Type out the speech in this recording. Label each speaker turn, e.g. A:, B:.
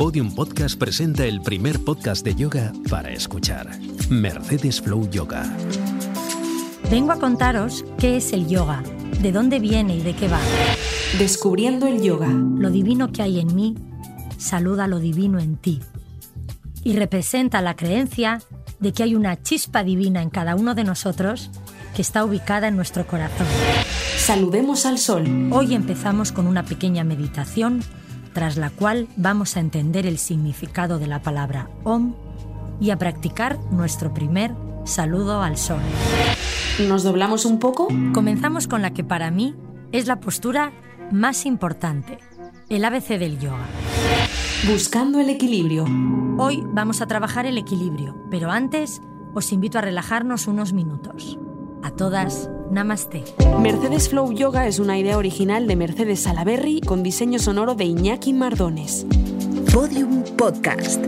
A: Podium Podcast presenta el primer podcast de yoga para escuchar. Mercedes Flow Yoga.
B: Vengo a contaros qué es el yoga, de dónde viene y de qué va.
C: Descubriendo el yoga.
B: Lo divino que hay en mí saluda lo divino en ti. Y representa la creencia de que hay una chispa divina en cada uno de nosotros que está ubicada en nuestro corazón.
C: Saludemos al sol.
B: Hoy empezamos con una pequeña meditación tras la cual vamos a entender el significado de la palabra Om y a practicar nuestro primer saludo al sol.
C: ¿Nos doblamos un poco?
B: Comenzamos con la que para mí es la postura más importante, el ABC del yoga.
C: Buscando el equilibrio.
B: Hoy vamos a trabajar el equilibrio, pero antes os invito a relajarnos unos minutos. A todas, namaste.
C: Mercedes Flow Yoga es una idea original de Mercedes Salaberry con diseño sonoro de Iñaki Mardones.
D: Podium Podcast.